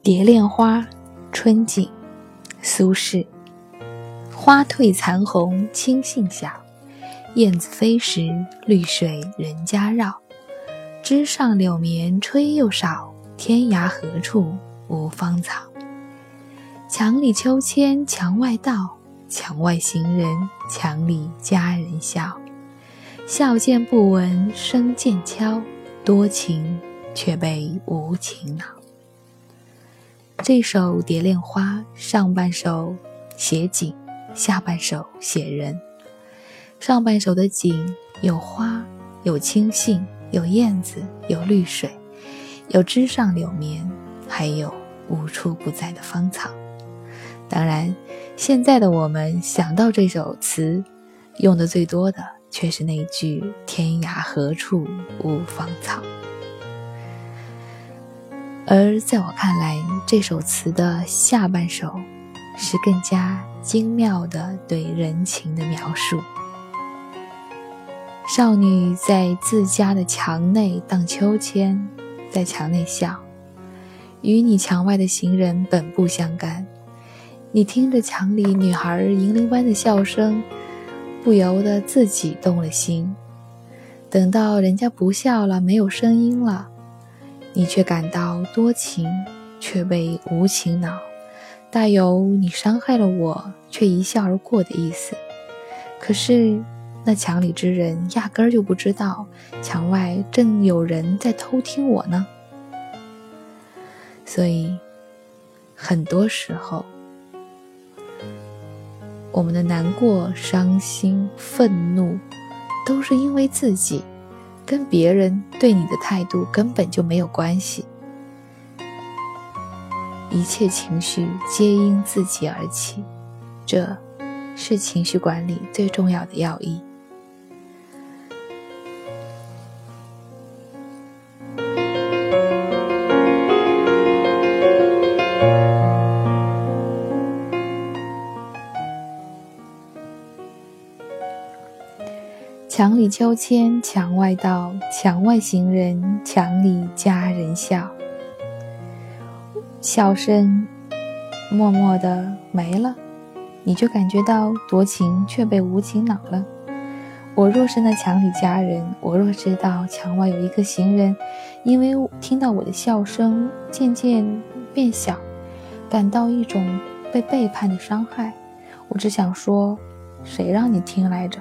蝶恋花，春景，苏轼。花褪残红青杏小，燕子飞时绿水人家绕。枝上柳绵吹又少，天涯何处无芳草。墙里秋千墙外道，墙外行人墙里佳人笑。笑渐不闻声渐悄，多情却被无情恼。这首《蝶恋花》上半首写景，下半首写人。上半首的景有花，有青杏，有燕子，有绿水，有枝上柳绵，还有无处不在的芳草。当然，现在的我们想到这首词，用的最多的却是那句“天涯何处无芳草”。而在我看来，这首词的下半首是更加精妙的对人情的描述。少女在自家的墙内荡秋千，在墙内笑，与你墙外的行人本不相干。你听着墙里女孩银铃般的笑声，不由得自己动了心。等到人家不笑了，没有声音了。你却感到多情，却被无情恼，大有你伤害了我，却一笑而过的意思。可是那墙里之人压根儿就不知道，墙外正有人在偷听我呢。所以，很多时候，我们的难过、伤心、愤怒，都是因为自己。跟别人对你的态度根本就没有关系，一切情绪皆因自己而起，这是情绪管理最重要的要义。墙里秋千墙外道，墙外行人墙里佳人笑。笑声默默的没了，你就感觉到多情却被无情恼了。我若是那墙里佳人，我若知道墙外有一个行人，因为听到我的笑声渐渐变小，感到一种被背叛的伤害，我只想说，谁让你听来着？